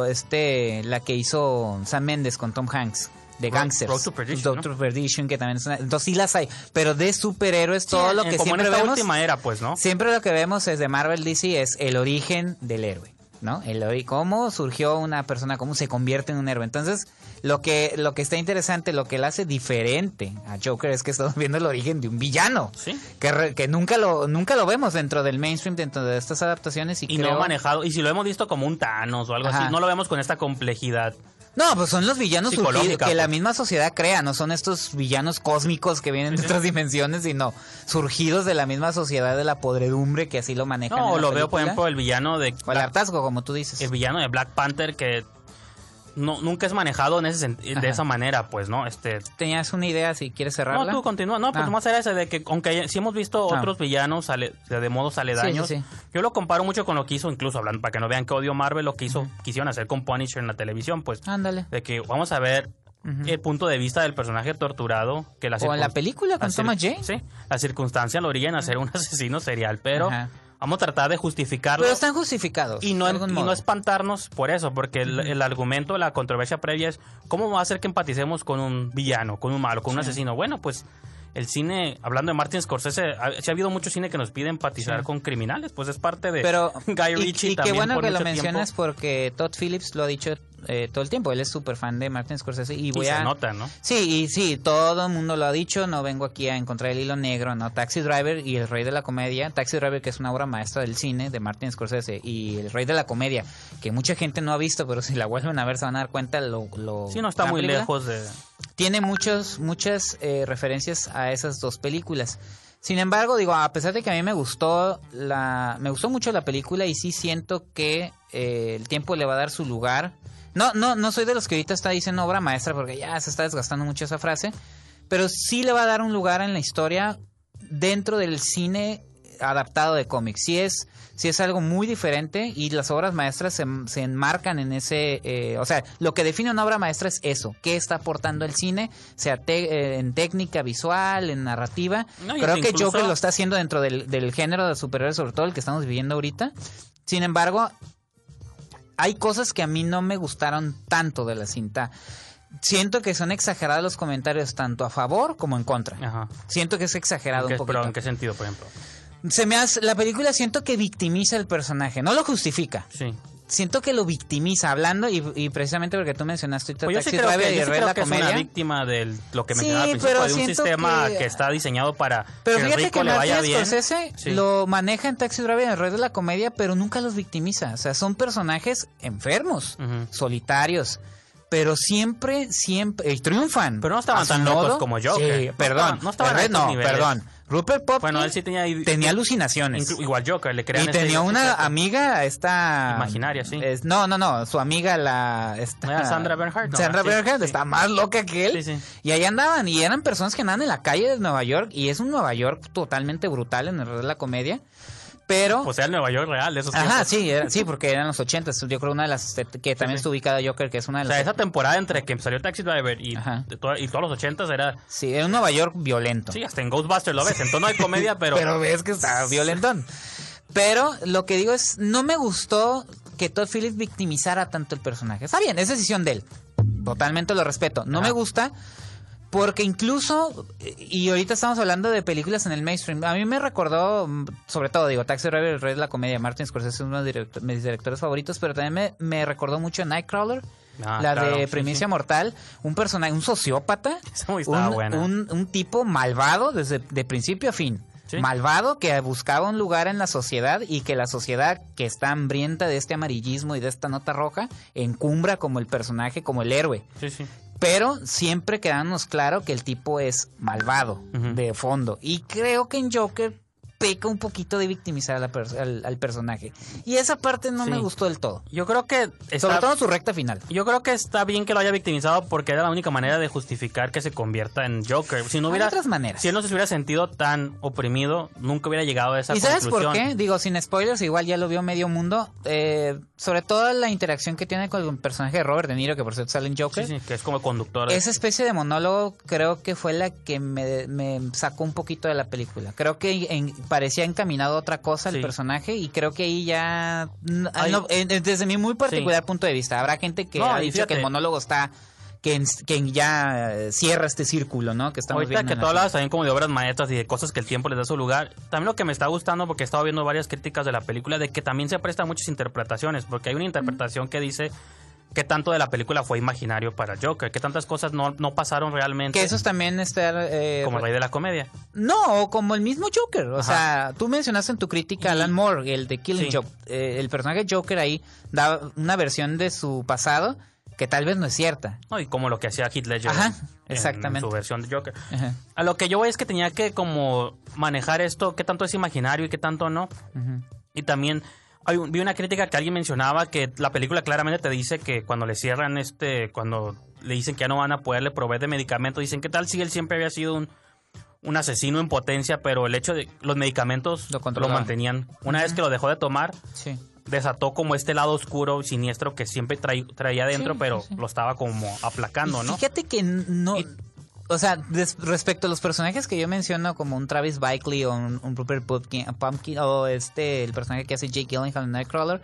o, este, la que hizo Sam Mendes con Tom Hanks. De Gangsters. Road to Perdition, Road to Perdition, que también es una. Entonces sí las hay. Pero de superhéroes, todo lo en- que como en siempre esta vemos. última era, pues, ¿no? Siempre lo que vemos es de Marvel DC es el origen del héroe. ¿No? El cómo surgió una persona, cómo se convierte en un héroe. Entonces, lo que, lo que está interesante, lo que le hace diferente a Joker es que estamos viendo el origen de un villano. Sí. Que, re- que nunca lo, nunca lo vemos dentro del mainstream, dentro de estas adaptaciones. Y, Y no creo- manejado. Y si lo hemos visto como un Thanos o algo Ajá. así, no lo vemos con esta complejidad. No, pues son los villanos surgidos que la pues. misma sociedad crea, no son estos villanos cósmicos que vienen de otras dimensiones, sino surgidos de la misma sociedad de la podredumbre que así lo manejan. No, en la lo veo, por ejemplo, el villano de. O el hartazgo, como tú dices. el villano de Black Panther que no, nunca es manejado en ese Ajá. de esa manera, pues, ¿no? Este, ¿Tenías una idea si quieres cerrarla? no, tú continúa. No, pues Ah. nomás era ese de que, aunque sí hemos visto Ah. otros villanos ale- de modos aledaños, Sí, sí, yo lo comparo mucho con lo que hizo, incluso hablando, para que no vean que odio Marvel, lo que hizo, quisieron hacer con Punisher en la televisión, pues, Ándale. de que vamos a ver el punto de vista del personaje torturado, que la O en la película con Thomas Jane. Sí, la circunstancia lo orillan a ser un asesino serial, pero. Vamos a tratar de justificarlo. Pero están justificados. Y no, y no espantarnos por eso, porque el, el argumento, la controversia previa es cómo va a hacer que empaticemos con un villano, con un malo, con un asesino. Bueno, pues el cine, hablando de Martin Scorsese, ha, sí ha habido mucho cine que nos pide empatizar con criminales, pues es parte de Pero, Guy y- Ritchie y, qué también bueno por que lo tiempo. mencionas porque Todd Phillips lo ha dicho eh, todo el tiempo. Él es súper fan de Martin Scorsese y Y voy se a... nota, ¿no? Sí, y sí, todo el mundo lo ha dicho, no vengo aquí a encontrar el hilo negro, ¿no? Taxi Driver y El Rey de la Comedia, Taxi Driver que es una obra maestra del cine de Martin Scorsese y El Rey de la Comedia, que mucha gente no ha visto, pero si la vuelven a ver se van a dar cuenta lo... lo Sí, no está muy película. lejos de... Tiene muchos, muchas eh, referencias a esas dos películas. Sin embargo, digo, a pesar de que a mí me gustó la, me gustó mucho la película y sí siento que eh, el tiempo le va a dar su lugar. No, no, no soy de los que ahorita está diciendo obra maestra porque ya se está desgastando mucho esa frase, pero sí le va a dar un lugar en la historia dentro del cine adaptado de cómics. Sí es, sí es algo muy diferente y las obras maestras se, se enmarcan en ese... eh, o sea, lo que define una obra maestra es eso, qué está aportando el cine, sea te- eh, en técnica visual, en narrativa. No, Creo que que incluso- Joker lo está haciendo dentro del, del género de superhéroes, sobre todo el que estamos viviendo ahorita. Sin embargo, hay cosas que a mí no me gustaron tanto de la cinta. Siento que son exagerados los comentarios tanto a favor como en contra. Ajá. Siento que es exagerado ¿En qué- un pero poquito. ¿en qué sentido, por ejemplo? Se me hace, la película siento que victimiza al personaje, no lo justifica. Sí. Siento que lo victimiza hablando y, y precisamente porque tú mencionaste Pues yo sí Taxi creo que, yo sí creo la que es una comedia. víctima de lo que Sí, mencionaba al principio, pero de un sistema que- que... está diseñado para Pero que el fíjate rico que le vaya bien. Scorsese Sí. lo maneja en Taxi Driver y en Red de la Comedia, pero nunca los victimiza. O sea, son personajes enfermos, solitarios. Pero siempre, siempre, y triunfan. Pero no estaban tan locos como Joker. Sí, No perdón. estaban- no estaban Red no, perdón. Rupert Popkin Bueno, él sí tenía... tenía alucinaciones. igual Joker, le crean Y este- tenía una amiga, esta... Imaginaria, sí. es- no, no, no, su amiga, la... Esta, Sandra Bernhardt, no, Sandra sí, Bernhardt sí. está más loca que él. Sí, sí. Y ahí andaban, y eran personas que andaban en la calle de Nueva York, y es un Nueva York totalmente brutal en el red de la comedia. Pero... Pues era el Nueva York real de esos Ajá, sí, era- sí, porque eran los 80 Yo creo una de las que también sí. está ubicada Joker, que es una de O las. sea, esa temporada entre que salió Taxi Driver y, de y todos los ochentas era... Sí, era un Nueva York violento. Sí, hasta en Ghostbusters lo ves. Entonces no hay comedia, pero... pero ves que está violentón. Pero lo que digo es, no me gustó que Todd Phillips victimizara tanto el personaje. Está bien, es decisión de él. Totalmente lo respeto. No Ajá. me gusta porque incluso, y ahorita estamos hablando de películas en el mainstream, a mí me recordó, sobre todo, digo, Taxi Driver, el rey de la comedia, Martin Scorsese es uno de mis directores favoritos, pero también me, me recordó mucho a Nightcrawler. Ah, la claro, de Primicia sí. Mortal, un personaje, un sociópata, un, un- un tipo malvado desde de principio a fin. Sí. Malvado que buscaba un lugar en la sociedad y que la sociedad que está hambrienta de este amarillismo y de esta nota roja encumbra como el personaje, como el héroe. Pero siempre quedándonos claro que el tipo es malvado de fondo. Y creo que en Joker peca un poquito de victimizar a la pers- al, al personaje. Y esa parte no Sí. me gustó del todo. Yo creo que Sobre está, todo en su recta final. yo creo que está bien que lo haya victimizado porque era la única manera de justificar que se convierta en Joker. Si no Hay hubiera otras maneras. si él no se hubiera sentido tan oprimido, nunca hubiera llegado a esa ¿Y sabes por conclusión. qué? Digo, sin spoilers, igual ya lo vio medio mundo. Eh, sobre todo la interacción que tiene con el personaje de Robert De Niro, que por cierto sale en Joker. Sí, sí, que es como conductor. Esa especie de monólogo creo que fue la que me, me sacó un poquito de la película. Creo que en- parecía encaminado a otra cosa el personaje y creo que ahí ya... Ay. no, desde mi muy particular punto de vista, habrá gente que No, ha dicho fíjate. que el monólogo está... Que, que ya eh, cierra este círculo, ¿no? Que estamos Ahorita viendo que tú la hablabas también como de obras maestras y de cosas que el tiempo les da su lugar, también lo que me está gustando, porque he estado viendo varias críticas de la película, de que también se presta muchas interpretaciones, porque hay una interpretación que dice que tanto de la película fue imaginario para Joker, que tantas cosas no, no pasaron realmente Que esos también está... eh, como el rey de la comedia. No, o como el mismo Joker. O Ajá. sea, tú mencionaste en tu crítica a Alan Moore, el de Killing Sí. Joke. Eh, el personaje Joker ahí da una versión de su pasado que tal vez no es cierta. ¿no? Y como lo que hacía Heath Ledger Ajá, en- exactamente. en su versión de Joker. Ajá, A lo que yo voy es que tenía que como manejar esto, qué tanto es imaginario y qué tanto no. ujú. Y también hay un- vi una crítica que alguien mencionaba que la película claramente te dice que cuando le cierran este, cuando le dicen que ya no van a poderle proveer de medicamentos, dicen qué tal si él siempre había sido un, un asesino en potencia, pero el hecho de los medicamentos Lo mantenían. Una vez que lo dejó de tomar, Sí. desató como este lado oscuro y siniestro que siempre traí- traía adentro, Sí, pero sí. lo estaba como aplacando, Y ¿no? Fíjate que no... Y- o sea, des- respecto a los personajes que yo menciono, como un Travis Bikley o un, un Rupert Pumpkin, Pumpkin, o este, el personaje que hace Jake Gyllenhaal en Nightcrawler,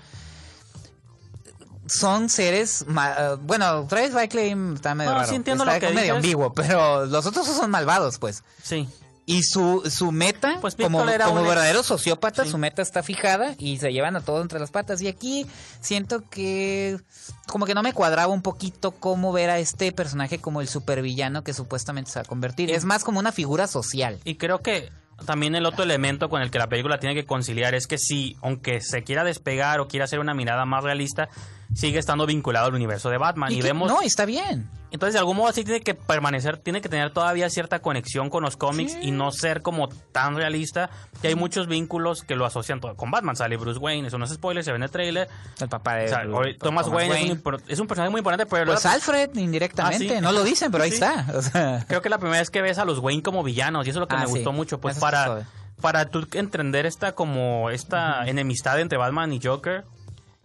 son seres, ma- eh, bueno, Travis Bikley está medio No, raro, sí entiendo está lo que medio ambiguo, pero los otros son malvados, pues. Sí. Y su, su meta, Pues como, era verdadero sociópata, Sí. su meta está fijada y se llevan a todos entre las patas. Y aquí siento que como que no me cuadraba un poquito cómo ver a este personaje como el supervillano que supuestamente se va a convertir. Es más como una figura social. Y creo que también el otro elemento con el que la película tiene que conciliar es que si, aunque se quiera despegar o quiera hacer una mirada más realista, sigue estando vinculado al universo de Batman. Y, que- vemos... No, está bien. Entonces, de algún modo así tiene que permanecer, tiene que tener todavía cierta conexión con los cómics y no ser como tan realista. Y hay muchos vínculos que lo asocian todo- con Batman. Sale Bruce Wayne, eso no es spoiler, se ve en el trailer. El papá de O sea, Thomas, Wayne, Es, un, impor- es un personaje muy importante, pero Pues la- Alfred, indirectamente. Ah, sí. No lo dicen, pero ahí Sí. está. O sea, creo que la primera vez que ves a los Wayne como villanos y eso es lo que Ah, me sí. gustó mucho. Pues Eso para, para tú entender esta como esta enemistad entre Batman y Joker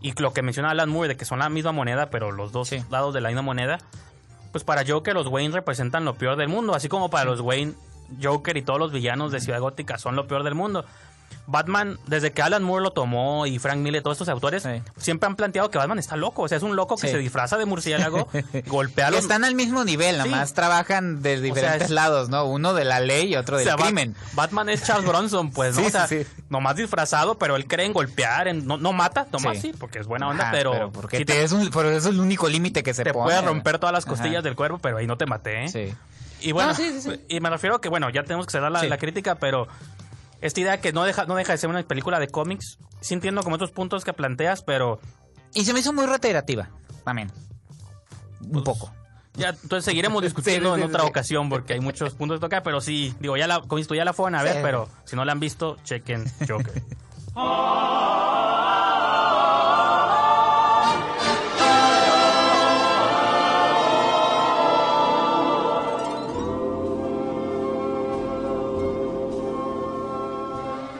y lo que menciona Alan Moore de que son la misma moneda, pero los dos Sí. lados de la misma moneda. Pues para Joker los Wayne representan lo peor del mundo, así como para los Wayne Joker y todos los villanos de Ciudad Gótica son lo peor del mundo. Batman, desde que Alan Moore lo tomó y Frank Miller, todos estos autores, Sí. siempre han planteado que Batman está loco. O sea, es un loco que Sí. se disfraza de murciélago, golpea a Que los... están al mismo nivel, Sí. nomás trabajan de diferentes es- lados, ¿no? Uno de la ley y otro o del Bat- crimen. Batman es Charles Bronson, pues, ¿no? Sí, o sea, sí, sí. nomás disfrazado, pero él cree en golpear, en- no, no mata, nomás Sí. sí, porque es buena onda, Ajá, pero... porque te- es un- pero eso es el único límite que se te pone. puede romper todas las costillas Ajá. del cuerpo, pero ahí no te maté, ¿eh? Sí. Y bueno, No, sí, sí, sí. y me refiero que, bueno, ya tenemos que cerrar la, Sí. la crítica, pero esta idea que no deja, no deja de ser una película de cómics, sí entiendo como otros puntos que planteas, pero Y se me hizo muy reiterativa, también. Pues, Un poco. ya, entonces seguiremos discutiendo en otra ocasión porque hay muchos puntos de tocar, pero sí, digo, ya la, como ya la fueron a ver, Sí. pero si no la han visto, chequen Joker.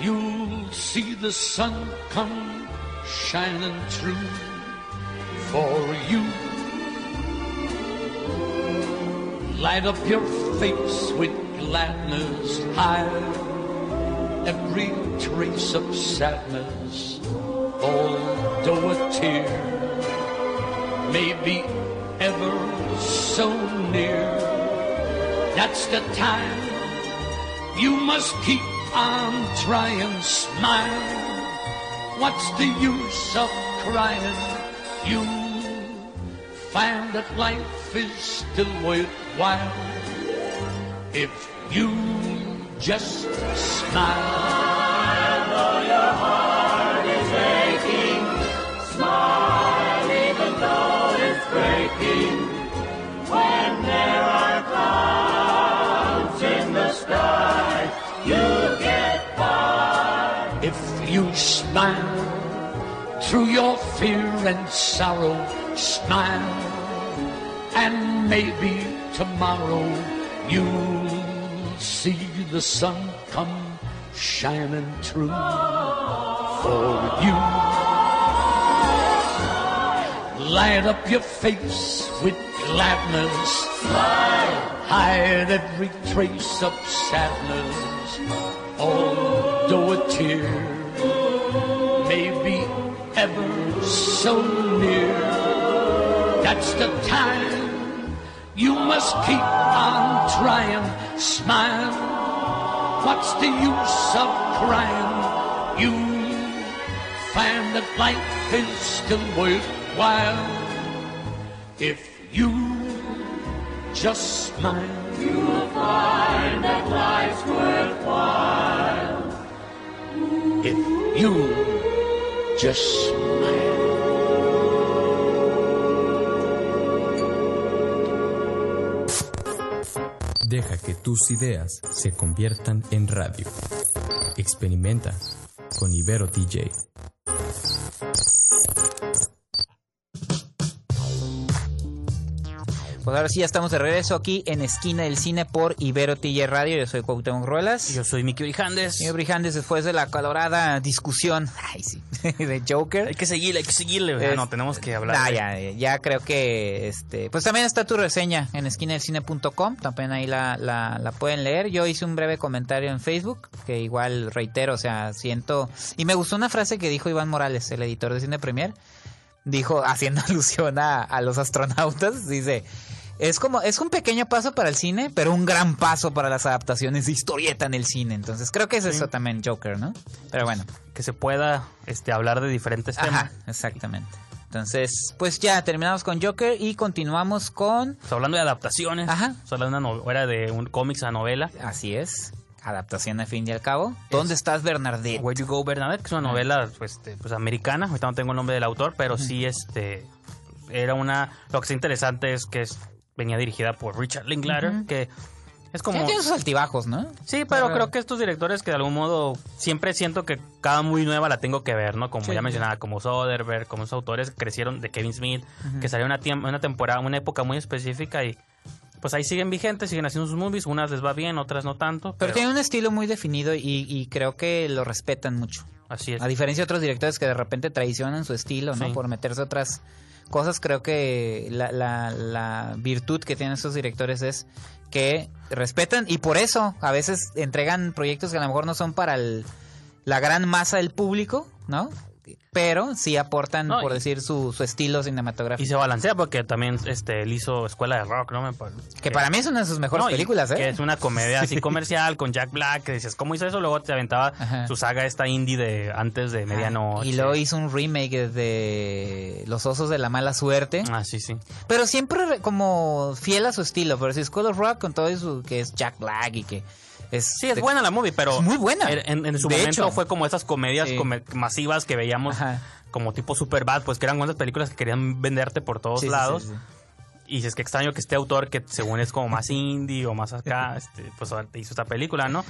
you'll see the sun come shining through for you. Light up your face with gladness, hide every trace of sadness, although a tear may be ever so near. That's the time you must keep on trying, to smile. What's the use of crying? You find that life is still worthwhile if you just smile. If smile through your fear and sorrow, smile, and maybe tomorrow you'll see the sun come shining through for you. Light up your face with gladness. Hide every trace of sadness. Although a tear so near, that's the time you must keep on trying. Smile. What's the use of crying? You find that life is still worthwhile if you just smile. You'll find that life's worthwhile if you just Deja que tus ideas se conviertan en radio. Experimenta con Ibero DJ. Pues ahora sí ya estamos de regreso aquí en Esquina del Cine por Ibero TJ Radio. Yo soy Cuauhtémoc Ruelas. Yo soy Miki Brijandes. Señor Brijandes, después de la calorada discusión ay, sí, de Joker. Hay que seguirle, hay que seguirle. no, tenemos que hablar. Ah, de- ya, ya creo que este pues también está tu reseña en esquinadelcine.com, también ahí la, la, la pueden leer. Yo hice un breve comentario en Facebook, que igual reitero, o sea, siento y me gustó una frase que dijo Iván Morales, el editor de Cine Premier, dijo haciendo alusión a, a los astronautas, dice es como, es un pequeño paso para el cine, pero un gran paso para las adaptaciones de historieta en el cine. Entonces creo que es eso también Joker, ¿no? Pero bueno. Que se pueda este, hablar de diferentes temas. Ajá, exactamente. Entonces, pues ya terminamos con Joker y continuamos con. Pues hablando de adaptaciones. Ajá. pues hablando de una novela de un cómics a novela. Así es. Adaptación al fin y al cabo. ¿Dónde estás, Bernadette? Where You Go Bernadette, que es una novela pues, este, pues, americana. Ahorita no tengo el nombre del autor, pero sí este era una. Lo que es interesante es que es- venía dirigida por Richard Linklater, que Es como... Ya tiene sus altibajos, ¿no? Sí, pero creo que estos directores que de algún modo siempre siento que cada muy nueva la tengo que ver, ¿no? Como Sí. ya mencionaba, como Soderbergh, como esos autores que crecieron de Kevin Smith, que salió una, una temporada, una época muy específica y pues ahí siguen vigentes, siguen haciendo sus movies, unas les va bien, otras no tanto, Pero pero, tiene un estilo muy definido y, y creo que lo respetan mucho. así es. A diferencia de otros directores que de repente traicionan su estilo, ¿no? Sí. Por meterse otras cosas, creo que la, la, la virtud que tienen estos directores es que respetan y por eso a veces entregan proyectos que a lo mejor no son para la gran masa del público, ¿no? Pero sí aportan, No, por y- decir, su, su estilo Y cinematográfico. se balancea porque también este, él hizo Escuela de Rock, ¿no? Me Que para mí es una de sus mejores No, y películas, ¿eh? Que es una comedia así comercial con Jack Black, que dices, ¿cómo hizo eso? Luego te aventaba Ajá. su saga esta indie de antes de medianoche. Y luego hizo un remake de Los Osos de la Mala Suerte. Ah, sí, sí. Pero siempre re- como fiel a su estilo. Pero si School of Rock con todo eso que es Jack Black y que es... Sí, es buena la movie, pero... Es muy buena. En, en su De momento hecho. fue como esas comedias Sí. masivas que veíamos Ajá. como tipo Superbad, pues que eran unas películas que querían venderte por todos Sí, lados. sí. Y dices que extraño que este autor, que según es como más indie o más acá, este, pues hizo esta película, ¿no?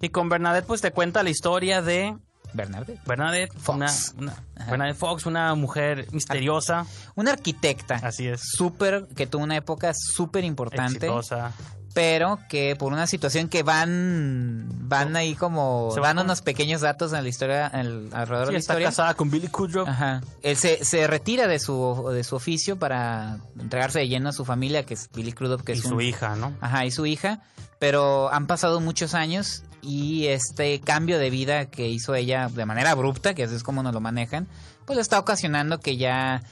Y con Bernadette, pues te cuenta la historia de Bernardo. Bernadette Fox. Una, una-. Bernadette Fox, una mujer misteriosa, Una arquitecta. así es, Súper, que tuvo una época súper importante. exitosa. Pero que por una situación que van van ahí como Se dan unos pequeños datos en la historia, en el- alrededor Sí, de la está historia. casada con Billy Kudrow. Ajá. Él se, se retira de su, de su oficio para entregarse de lleno a su familia, que es Billy Crudup, que y es su un- hija, ¿no? Ajá, y su hija. Pero han pasado muchos años y este cambio de vida que hizo ella de manera abrupta, que así es como nos lo manejan, pues le está ocasionando que ya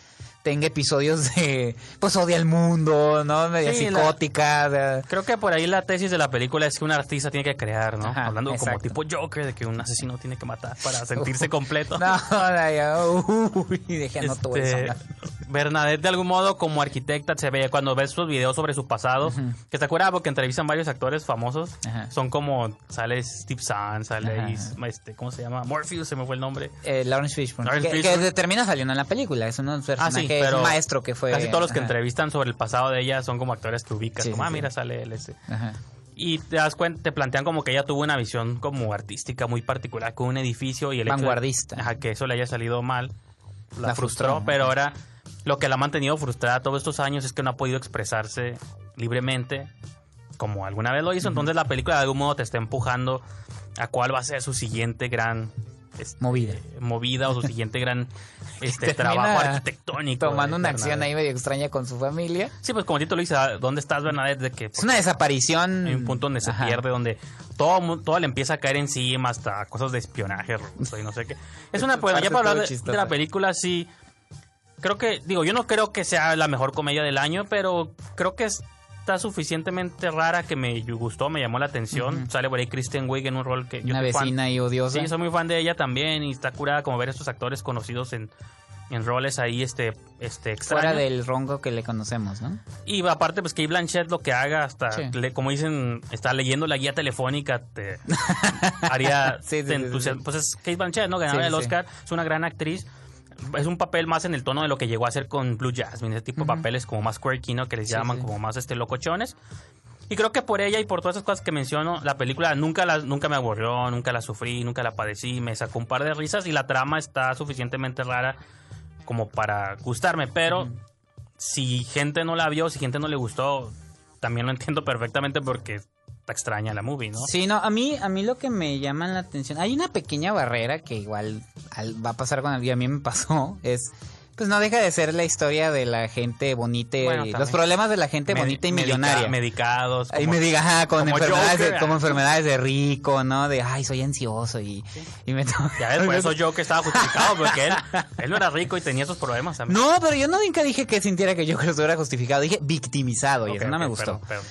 tenga episodios de, pues odia al mundo, ¿no? Media Sí, la- psicótica. de- Creo que por ahí la tesis de la película es que un artista tiene que crear, ¿no? Ajá, Hablando como tipo Joker, de que un asesino tiene que matar para sentirse completo. No, no, ya, uy, deja no todo eso. Este, Bernadette de algún modo como arquitecta se ve cuando ves sus videos sobre su pasado, que te acuerdas porque entrevistan varios actores famosos, Ajá. son como sale Steve Zahn, sale este, ¿cómo se llama? Morpheus, se me fue el nombre. Eh, Lawrence Fishburne. Lawrence que, Fishburne. que termina saliendo en la película. Es un personaje Ah, sí, pero maestro que fue. Casi todos los que ajá, entrevistan sobre el pasado de ella son como actores que ubicas, Sí, como sí, ah, mira, sale él ese. ajá. Y te das cuenta, te plantean como que ella tuvo una visión como artística muy particular con un edificio y el hecho de- Vanguardista. ajá, que eso le haya salido mal, la, La frustró, frustró, pero ahora lo que la ha mantenido frustrada todos estos años es que no ha podido expresarse libremente como alguna vez lo hizo. Entonces la película de algún modo te está empujando a cuál va a ser su siguiente gran este, Movida. movida o su siguiente gran este, trabajo arquitectónico. Tomando una acción ahí medio extraña con su familia. Sí, pues como Tito lo dice, ¿a ¿dónde estás, Bernadette? De que Es una desaparición. hay un punto donde se Ajá. pierde, donde todo, todo le empieza a caer encima, hasta cosas de espionaje ruso y no sé qué. Es una, pues, ya para hablar de, de la película, sí. Creo que, digo, yo no creo que sea la mejor comedia del año, pero creo que está suficientemente rara que me gustó, me llamó la atención. Sale por ahí Kristen Wiig en un rol que yo Una soy fan. vecina y odiosa. Sí, soy muy fan de ella también y está curada como ver estos actores conocidos en, en roles ahí este, este fuera extraños. del rongo que le conocemos, ¿no? Y aparte, pues que Blanchett lo que haga, hasta, Sí. le- como dicen, está leyendo la guía telefónica, te haría, Sí, sí, te. Pues es Kate Blanchett, ¿no? Del sí. Oscar, es una gran actriz. Es un papel más en el tono de lo que llegó a hacer con Blue Jasmine, ese tipo de papeles como más quirky, ¿no? Que les Sí, llaman sí. como más este locochones. Y creo que por ella y por todas esas cosas que menciono, la película nunca, la, nunca me aburrió, nunca la sufrí, nunca la padecí, me sacó un par de risas y la trama está suficientemente rara como para gustarme, pero si gente no la vio, si gente no le gustó, también lo entiendo perfectamente porque está extraña la movie, ¿no? Sí, no, a mí, a mí lo que me llama la atención, hay una pequeña barrera que igual al- va a pasar con alguien, a mí me pasó, es, pues no deja de ser la historia de la gente bonita y Bueno, los problemas de la gente Medi- bonita y millonaria. medicados. Como- me diga, ajá, con como enfermedades, de, como enfermedades de rico, ¿no? De, ay, soy ansioso y, y me Ya ves, por eso yo que estaba justificado, porque él, él no era rico y tenía esos problemas también. No, pero yo nunca dije que sintiera que yo que lo estuviera justificado. Dije victimizado y eso no me gustó. perdón, perdón.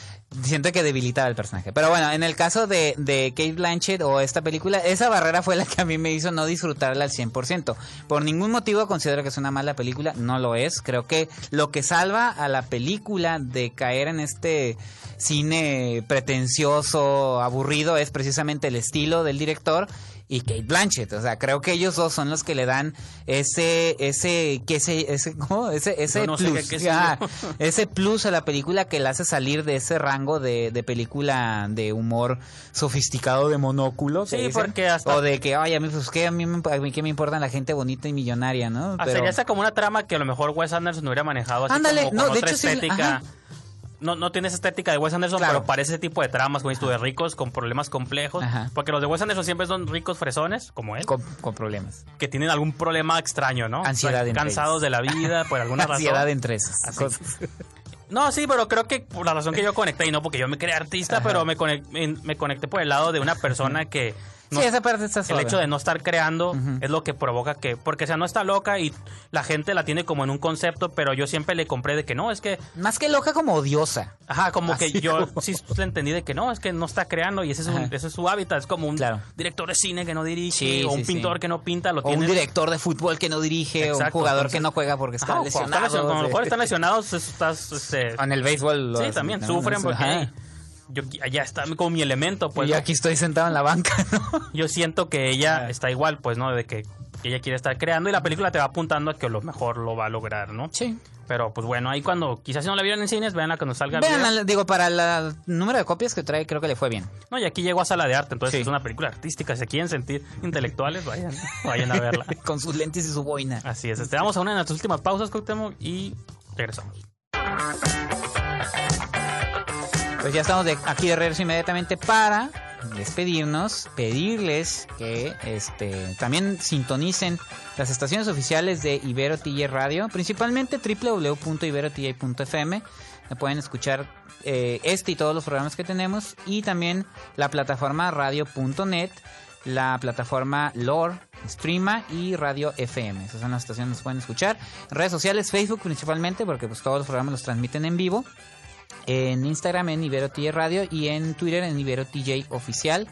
Siento que debilitaba el personaje. Pero bueno, en el caso de, de Kate Blanchett o esta película, esa barrera fue la que a mí me hizo no disfrutarla al 100%. Por ningún motivo considero que es una mala película, no lo es. Creo que lo que salva a la película de caer en este cine pretencioso, aburrido, es precisamente el estilo del director y Kate Blanchett. O sea, creo que ellos dos son los que le dan ese, ese, que ese, ese, ¿cómo? Ese, ese no sé plus. qué- qué ah, ese plus a la película que la hace salir de ese rango de, de película de humor sofisticado de monóculo. que Sí, dicen. porque hasta- O de que, ay, a mí, pues, ¿qué? A mí, me- a mí qué me importa la gente bonita y millonaria, ¿no? Ah, Sería esa como una trama que a lo mejor Wes Anderson hubiera manejado así Ándale, como no, con de otra hecho sí, estética. ajá. No, no tiene esa estética de Wes Anderson, Claro. pero parece ese tipo de tramas, como de ricos con problemas complejos. Ajá. Porque los de Wes Anderson siempre son ricos fresones, como él, con, con problemas. que tienen algún problema extraño, ¿no? Ansiedad O sea, Cansados de la vida, por alguna Ansiedad razón. entre esas cosas. No, sí, pero creo que por la razón que yo conecté, y no porque yo me creé artista, Ajá. pero me conecté, me conecté por el lado de una persona que... no- sí, esa parte está el suave. hecho de no estar creando es lo que provoca que, porque o sea, no está loca y la gente la tiene como en un concepto, pero yo siempre le compré de que no, es que, Más que loca, como odiosa. ajá, como Así que yo como- sí le entendí de que no, es que no está creando y ese es, un- ese es su hábitat, es como un Claro. director de cine que no dirige, Sí, o sí, un pintor sí. que no pinta, lo O un director de fútbol que no dirige, o un jugador entonces- que no juega porque está Ajá, cuando lesionado. están lesion- cuando a lo mejor sí. están lesionados, estás... este, En el béisbol. lo sí, hacen, también ¿no? sufren Eso, porque ajá. Yo allá está como mi elemento, pues. y aquí estoy sentado en la banca, ¿no? Yo siento que ella está igual, pues, ¿no? De que ella quiere estar creando y la película te va apuntando a que lo mejor lo va a lograr, ¿no? Sí. Pero pues bueno, ahí cuando quizás si no la vieron en cines, veanla cuando salga. el Vean, video. la- digo, para el número de copias que trae, creo que le fue bien. No, y aquí llegó a sala de arte, entonces Sí. es una película artística. Si se quieren sentir intelectuales, vayan, vayan a verla. Con sus lentes y su boina. Así es. Este, vamos a una de nuestras últimas pausas, Cuauhtémoc, y regresamos. Pues ya estamos de aquí de regreso inmediatamente para despedirnos, pedirles que este también sintonicen las estaciones oficiales de Ibero TJ Radio, principalmente www.iberotj.fm. Pueden escuchar eh, este y todos los programas que tenemos y también la plataforma radio.net, la plataforma Lore, Streama y Radio FM. Esas son las estaciones que pueden escuchar. Redes sociales, Facebook principalmente, porque pues todos los programas los transmiten en vivo en Instagram en Ibero TJ Radio y en Twitter en Ibero TJ Oficial.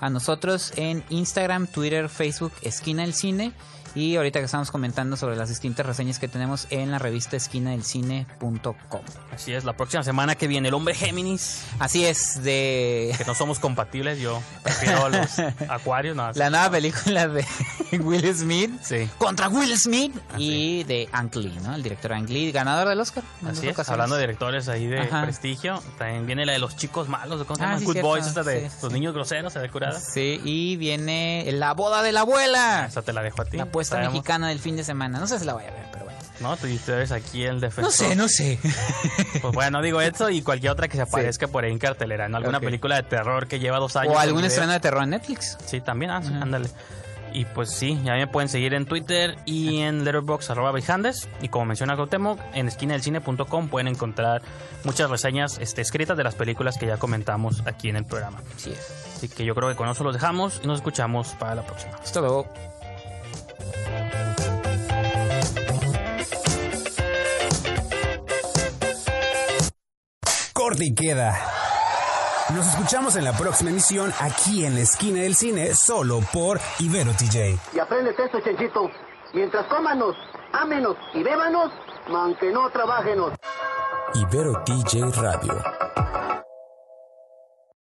A nosotros en Instagram, Twitter, Facebook, Esquina del Cine. Y ahorita que estamos comentando sobre las distintas reseñas que tenemos en la revista esquinadelcine.com. Así es, la próxima semana que viene el hombre Géminis, Así es, de que no somos compatibles, yo prefiero los acuarios, no, la nueva película de Will Smith Sí. contra Will Smith y de Ang Lee, ¿no? El director Ang Lee, ganador del Oscar. Así es, hablando de directores ahí de Ajá. prestigio, también viene la de los chicos malos, ¿cómo se Ah, llama? sí, Good cierto, Boys, esta de sí, los niños groseros, ¿se ve curada? Sí, y viene La boda de la abuela. Esa te la dejo a ti. La apuesta Sabemos. mexicana del fin de semana. No sé si la voy a ver, pero bueno. No, tú, tú eres aquí el defensor. No sé, no sé. Pues bueno, digo eso y cualquier otra que se aparezca por ahí en cartelera, ¿no? Alguna película de terror que lleva dos años. o algún estreno de terror en Netflix. Sí, también, ah, sí, ándale. Y pues sí, ya me pueden seguir en Twitter y en arroba Beijandes. Y como menciona Gautemo, en esquinadelcine.com pueden encontrar muchas reseñas este, escritas de las películas que ya comentamos aquí en el programa. Así es. Así que yo creo que con eso los dejamos y nos escuchamos para la próxima. Hasta luego. Corte y queda. Nos escuchamos en la próxima emisión aquí en la esquina del cine, solo por Ibero TJ. Y aprendes esto, Chenchito. Mientras cómanos, ámenos y bébanos, aunque no trabajenos. Ibero TJ Radio.